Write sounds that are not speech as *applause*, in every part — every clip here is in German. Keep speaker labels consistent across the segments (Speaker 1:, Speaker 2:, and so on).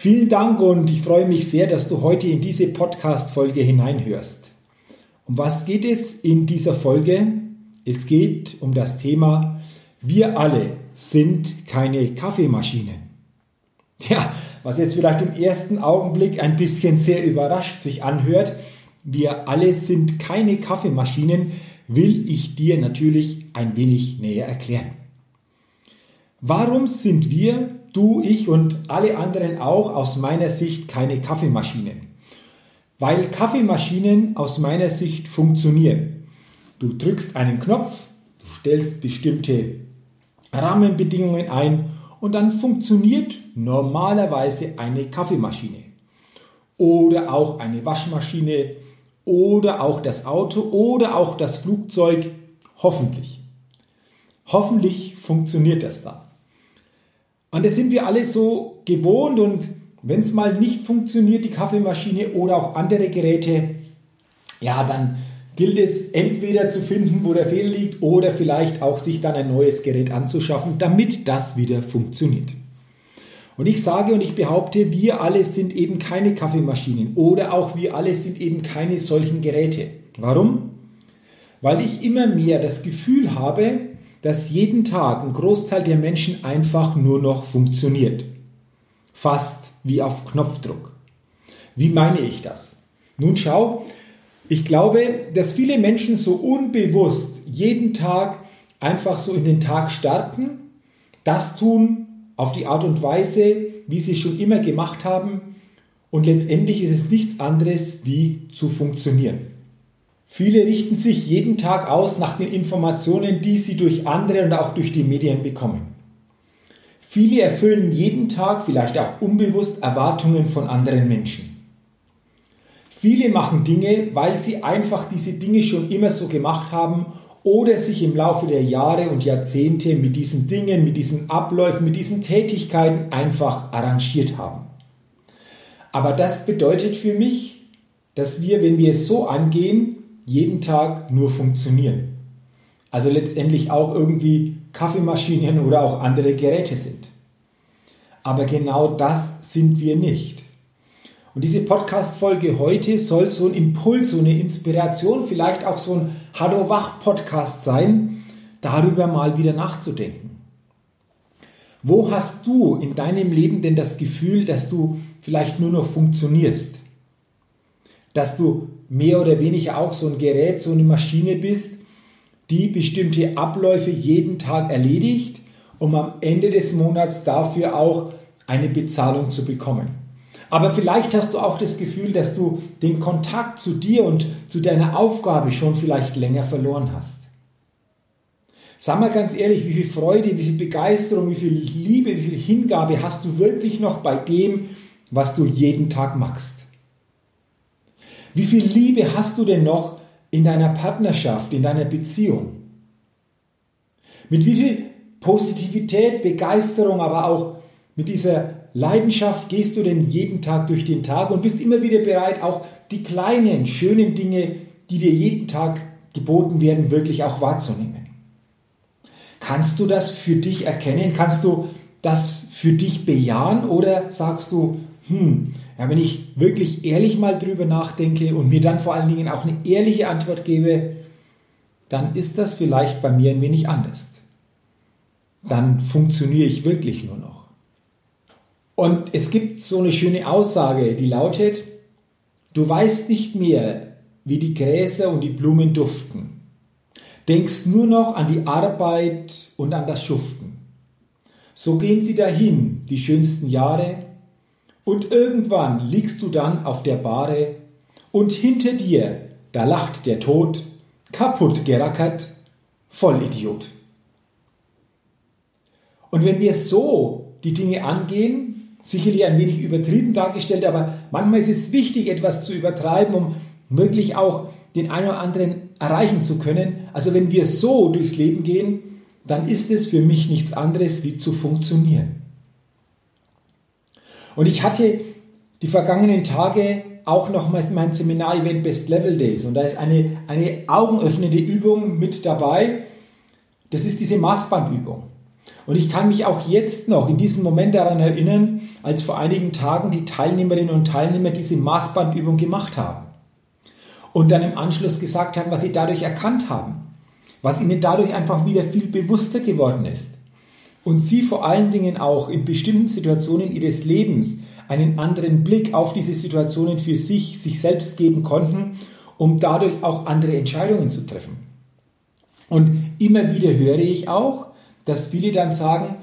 Speaker 1: Vielen Dank und ich freue mich sehr, dass du heute in diese Podcast-Folge hineinhörst. Um was geht es in dieser Folge? Es geht um das Thema Wir alle sind keine Kaffeemaschinen. Ja, was jetzt vielleicht im ersten Augenblick ein bisschen sehr überrascht sich anhört, wir alle sind keine Kaffeemaschinen, will ich dir natürlich ein wenig näher erklären. Warum sind wir du, ich und alle anderen auch aus meiner Sicht keine Kaffeemaschinen. Weil Kaffeemaschinen aus meiner Sicht funktionieren. Du drückst einen Knopf, du stellst bestimmte Rahmenbedingungen ein und dann funktioniert normalerweise eine Kaffeemaschine. Oder auch eine Waschmaschine oder auch das Auto oder auch das Flugzeug. Hoffentlich. Hoffentlich funktioniert das dann. Und das sind wir alle so gewohnt und wenn es mal nicht funktioniert, die Kaffeemaschine oder auch andere Geräte, ja, dann gilt es entweder zu finden, wo der Fehler liegt oder vielleicht auch sich dann ein neues Gerät anzuschaffen, damit das wieder funktioniert. Und ich sage und ich behaupte, wir alle sind eben keine Kaffeemaschinen oder auch wir alle sind eben keine solchen Geräte. Warum? Weil ich immer mehr das Gefühl habe, dass jeden Tag ein Großteil der Menschen einfach nur noch funktioniert. Fast wie auf Knopfdruck. Wie meine ich das? Nun schau, ich glaube, dass viele Menschen so unbewusst jeden Tag einfach so in den Tag starten, das tun auf die Art und Weise, wie sie schon immer gemacht haben und letztendlich ist es nichts anderes wie zu funktionieren. Viele richten sich jeden Tag aus nach den Informationen, die sie durch andere und auch durch die Medien bekommen. Viele erfüllen jeden Tag, vielleicht auch unbewusst, Erwartungen von anderen Menschen. Viele machen Dinge, weil sie einfach diese Dinge schon immer so gemacht haben oder sich im Laufe der Jahre und Jahrzehnte mit diesen Dingen, mit diesen Abläufen, mit diesen Tätigkeiten einfach arrangiert haben. Aber das bedeutet für mich, dass wir, wenn wir es so angehen, jeden Tag nur funktionieren. Also letztendlich auch irgendwie Kaffeemaschinen *laughs* oder auch andere Geräte sind. Aber genau das sind wir nicht. Und diese Podcast-Folge heute soll so ein Impuls, so eine Inspiration, vielleicht auch so ein Hallo Wach-Podcast sein, darüber mal wieder nachzudenken. Wo hast du in deinem Leben denn das Gefühl, dass du vielleicht nur noch funktionierst? Dass du mehr oder weniger auch so ein Gerät, so eine Maschine bist, die bestimmte Abläufe jeden Tag erledigt, um am Ende des Monats dafür auch eine Bezahlung zu bekommen. Aber vielleicht hast du auch das Gefühl, dass du den Kontakt zu dir und zu deiner Aufgabe schon vielleicht länger verloren hast. Sag mal ganz ehrlich, wie viel Freude, wie viel Begeisterung, wie viel Liebe, wie viel Hingabe hast du wirklich noch bei dem, was du jeden Tag machst? Wie viel Liebe hast du denn noch in deiner Partnerschaft, in deiner Beziehung? Mit wie viel Positivität, Begeisterung, aber auch mit dieser Leidenschaft gehst du denn jeden Tag durch den Tag und bist immer wieder bereit, auch die kleinen, schönen Dinge, die dir jeden Tag geboten werden, wirklich auch wahrzunehmen. Kannst du das für dich erkennen? Kannst du das für dich bejahen oder sagst du, hm, ja, wenn ich wirklich ehrlich mal drüber nachdenke und mir dann vor allen Dingen auch eine ehrliche Antwort gebe, dann ist das vielleicht bei mir ein wenig anders. Dann funktioniere ich wirklich nur noch. Und es gibt so eine schöne Aussage, die lautet, du weißt nicht mehr, wie die Gräser und die Blumen duften. Denkst nur noch an die Arbeit und an das Schuften. So gehen sie dahin, die schönsten Jahre, und irgendwann liegst du dann auf der Bahre, und hinter dir, da lacht der Tod, kaputt gerackert, Vollidiot. Und wenn wir so die Dinge angehen, sicherlich ein wenig übertrieben dargestellt, aber manchmal ist es wichtig, etwas zu übertreiben, um wirklich auch den einen oder anderen erreichen zu können. Also wenn wir so durchs Leben gehen, dann ist es für mich nichts anderes wie zu funktionieren. Und ich hatte die vergangenen Tage auch nochmals mein Seminar-Event Best Level Days und da ist eine, eine augenöffnende Übung mit dabei. Das ist diese Maßbandübung. Und ich kann mich auch jetzt noch in diesem Moment daran erinnern, als vor einigen Tagen die Teilnehmerinnen und Teilnehmer diese Maßbandübung gemacht haben und dann im Anschluss gesagt haben, was sie dadurch erkannt haben, was ihnen dadurch einfach wieder viel bewusster geworden ist. Und sie vor allen Dingen auch in bestimmten Situationen ihres Lebens einen anderen Blick auf diese Situationen für sich, sich selbst geben konnten, um dadurch auch andere Entscheidungen zu treffen. Und immer wieder höre ich auch, dass viele dann sagen,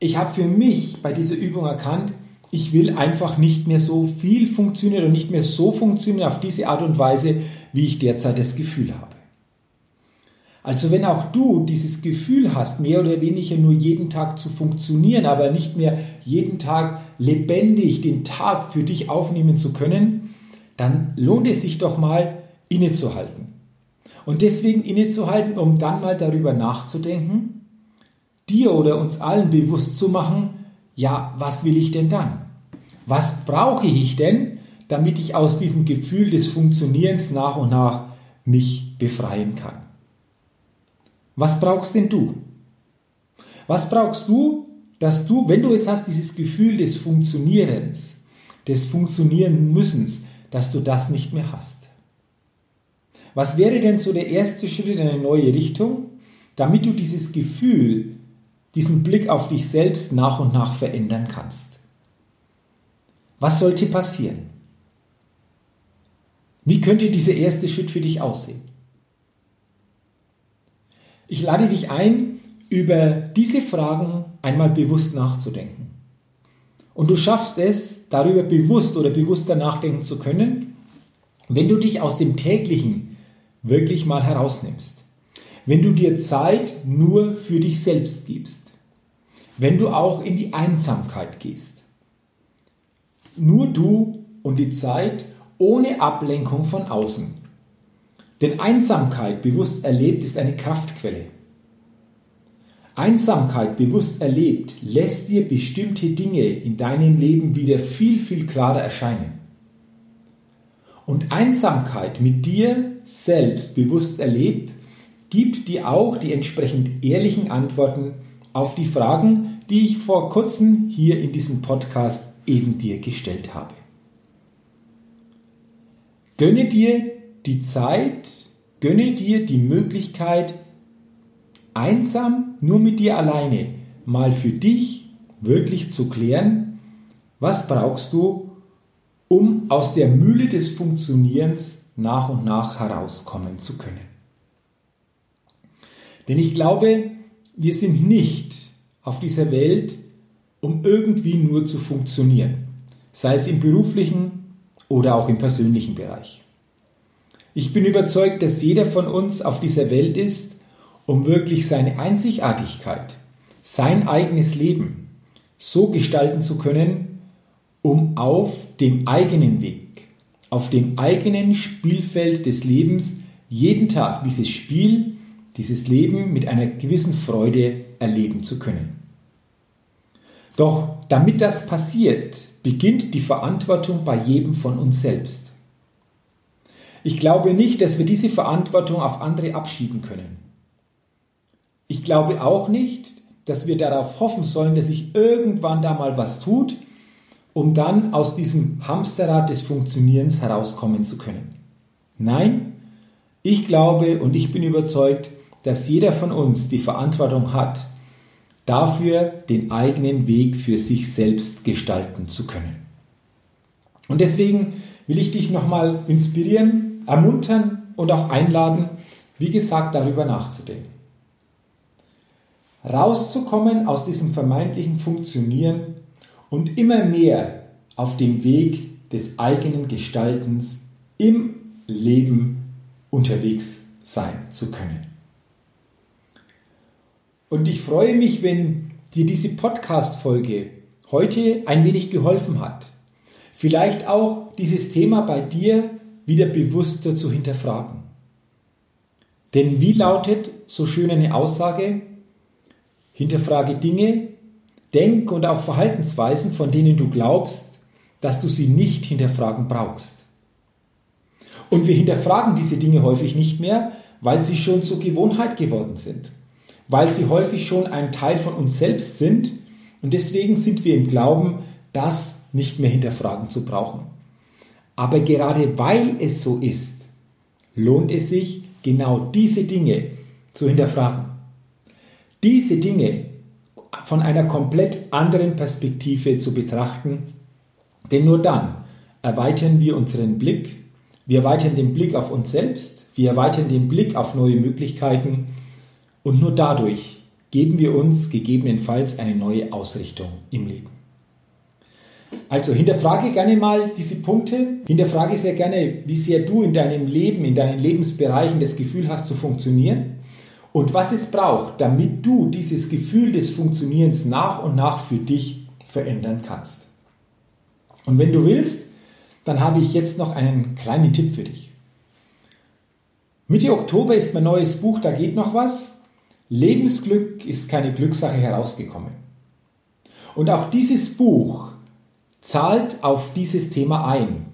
Speaker 1: ich habe für mich bei dieser Übung erkannt, ich will einfach nicht mehr so viel funktionieren und nicht mehr so funktionieren auf diese Art und Weise, wie ich derzeit das Gefühl habe. Also wenn auch du dieses Gefühl hast, mehr oder weniger nur jeden Tag zu funktionieren, aber nicht mehr jeden Tag lebendig den Tag für dich aufnehmen zu können, dann lohnt es sich doch mal innezuhalten. Und deswegen innezuhalten, um dann mal darüber nachzudenken, dir oder uns allen bewusst zu machen, ja, was will ich denn dann? Was brauche ich denn, damit ich aus diesem Gefühl des Funktionierens nach und nach mich befreien kann? Was brauchst denn du? Was brauchst du, dass du, wenn du es hast, dieses Gefühl des Funktionierens, des Funktionieren müssens, dass du das nicht mehr hast? Was wäre denn so der erste Schritt in eine neue Richtung, damit du dieses Gefühl diesen Blick auf dich selbst nach und nach verändern kannst. Was sollte passieren? Wie könnte dieser erste Schritt für dich aussehen? Ich lade dich ein, über diese Fragen einmal bewusst nachzudenken. Und du schaffst es, darüber bewusst oder bewusster nachdenken zu können, wenn du dich aus dem täglichen wirklich mal herausnimmst. Wenn du dir Zeit nur für dich selbst gibst wenn du auch in die Einsamkeit gehst. Nur du und die Zeit ohne Ablenkung von außen. Denn Einsamkeit bewusst erlebt ist eine Kraftquelle. Einsamkeit bewusst erlebt lässt dir bestimmte Dinge in deinem Leben wieder viel, viel klarer erscheinen. Und Einsamkeit mit dir selbst bewusst erlebt, gibt dir auch die entsprechend ehrlichen Antworten auf die Fragen, die ich vor kurzem hier in diesem Podcast eben dir gestellt habe. Gönne dir die Zeit, gönne dir die Möglichkeit, einsam, nur mit dir alleine, mal für dich wirklich zu klären, was brauchst du, um aus der Mühle des Funktionierens nach und nach herauskommen zu können. Denn ich glaube, wir sind nicht auf dieser Welt, um irgendwie nur zu funktionieren, sei es im beruflichen oder auch im persönlichen Bereich. Ich bin überzeugt, dass jeder von uns auf dieser Welt ist, um wirklich seine Einzigartigkeit, sein eigenes Leben so gestalten zu können, um auf dem eigenen Weg, auf dem eigenen Spielfeld des Lebens jeden Tag dieses Spiel dieses Leben mit einer gewissen Freude erleben zu können. Doch damit das passiert, beginnt die Verantwortung bei jedem von uns selbst. Ich glaube nicht, dass wir diese Verantwortung auf andere abschieben können. Ich glaube auch nicht, dass wir darauf hoffen sollen, dass sich irgendwann da mal was tut, um dann aus diesem Hamsterrad des Funktionierens herauskommen zu können. Nein, ich glaube und ich bin überzeugt, dass jeder von uns die Verantwortung hat, dafür den eigenen Weg für sich selbst gestalten zu können. Und deswegen will ich dich nochmal inspirieren, ermuntern und auch einladen, wie gesagt, darüber nachzudenken. Rauszukommen aus diesem vermeintlichen Funktionieren und immer mehr auf dem Weg des eigenen Gestaltens im Leben unterwegs sein zu können. Und ich freue mich, wenn dir diese Podcast-Folge heute ein wenig geholfen hat. Vielleicht auch dieses Thema bei dir wieder bewusster zu hinterfragen. Denn wie lautet so schön eine Aussage? Hinterfrage Dinge, Denk- und auch Verhaltensweisen, von denen du glaubst, dass du sie nicht hinterfragen brauchst. Und wir hinterfragen diese Dinge häufig nicht mehr, weil sie schon zur Gewohnheit geworden sind, weil sie häufig schon ein Teil von uns selbst sind und deswegen sind wir im Glauben, das nicht mehr hinterfragen zu brauchen. Aber gerade weil es so ist, lohnt es sich, genau diese Dinge zu hinterfragen. Diese Dinge von einer komplett anderen Perspektive zu betrachten, denn nur dann erweitern wir unseren Blick, wir erweitern den Blick auf uns selbst, wir erweitern den Blick auf neue Möglichkeiten und nur dadurch geben wir uns gegebenenfalls eine neue Ausrichtung im Leben. Also hinterfrage gerne mal diese Punkte. Hinterfrage sehr gerne, wie sehr du in deinem Leben, in deinen Lebensbereichen das Gefühl hast zu funktionieren und was es braucht, damit du dieses Gefühl des Funktionierens nach und nach für dich verändern kannst. Und wenn du willst, dann habe ich jetzt noch einen kleinen Tipp für dich. Mitte Oktober ist mein neues Buch Da geht noch was. Lebensglück ist keine Glückssache herausgekommen. Und auch dieses Buch zahlt auf dieses Thema ein,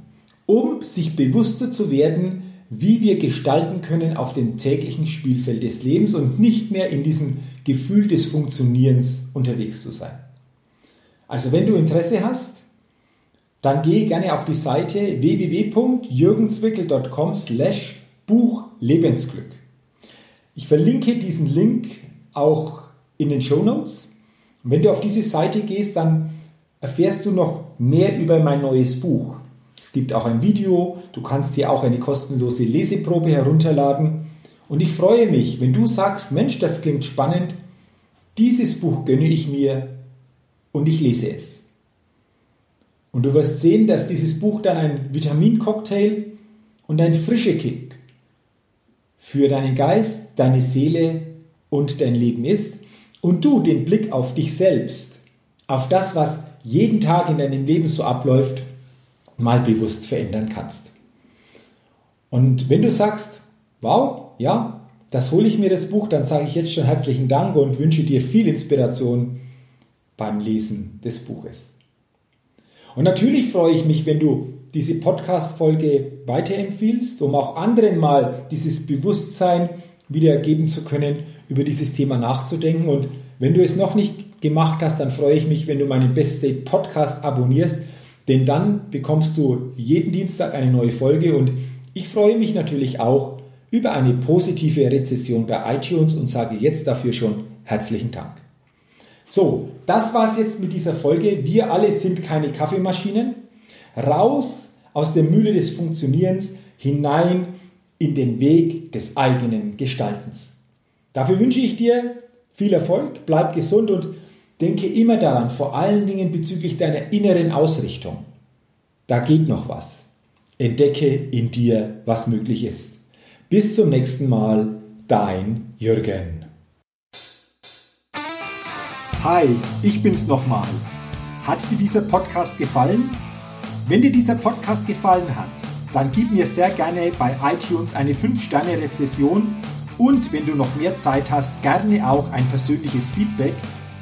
Speaker 1: um sich bewusster zu werden, wie wir gestalten können auf dem täglichen Spielfeld des Lebens und nicht mehr in diesem Gefühl des Funktionierens unterwegs zu sein. Also wenn du Interesse hast, dann gehe gerne auf die Seite www.jürgenzwickel.com slash Buch Lebensglück. Ich verlinke diesen Link auch in den Show Notes. Und wenn du auf diese Seite gehst, dann erfährst du noch mehr über mein neues Buch. Es gibt auch ein Video, du kannst dir auch eine kostenlose Leseprobe herunterladen. Und ich freue mich, wenn du sagst, Mensch, das klingt spannend, dieses Buch gönne ich mir und ich lese es. Und du wirst sehen, dass dieses Buch dann ein Vitamincocktail und ein frischer Kick für deinen Geist, deine Seele und dein Leben ist und du den Blick auf dich selbst, auf das, was jeden Tag in deinem Leben so abläuft, mal bewusst verändern kannst. Und wenn du sagst, wow, ja, das hole ich mir das Buch, dann sage ich jetzt schon herzlichen Dank und wünsche dir viel Inspiration beim Lesen des Buches. Und natürlich freue ich mich, wenn du diese Podcast-Folge weiterempfiehlst, um auch anderen mal dieses Bewusstsein wieder geben zu können, über dieses Thema nachzudenken. Und wenn du es noch nicht gemacht hast, dann freue ich mich, wenn du meinen Best State Podcast abonnierst, denn dann bekommst du jeden Dienstag eine neue Folge und ich freue mich natürlich auch über eine positive Rezession bei iTunes und sage jetzt dafür schon herzlichen Dank. So, das war's jetzt mit dieser Folge. Wir alle sind keine Kaffeemaschinen. Raus aus der Mühle des Funktionierens hinein in den Weg des eigenen Gestaltens. Dafür wünsche ich dir viel Erfolg, bleib gesund und Denke immer daran, vor allen Dingen bezüglich deiner inneren Ausrichtung. Da geht noch was. Entdecke in dir, was möglich ist. Bis zum nächsten Mal, dein Jürgen. Hi, ich bin's nochmal. Hat dir dieser Podcast gefallen? Wenn dir dieser Podcast gefallen hat, dann gib mir sehr gerne bei iTunes eine 5-Sterne-Rezession und wenn du noch mehr Zeit hast, gerne auch ein persönliches Feedback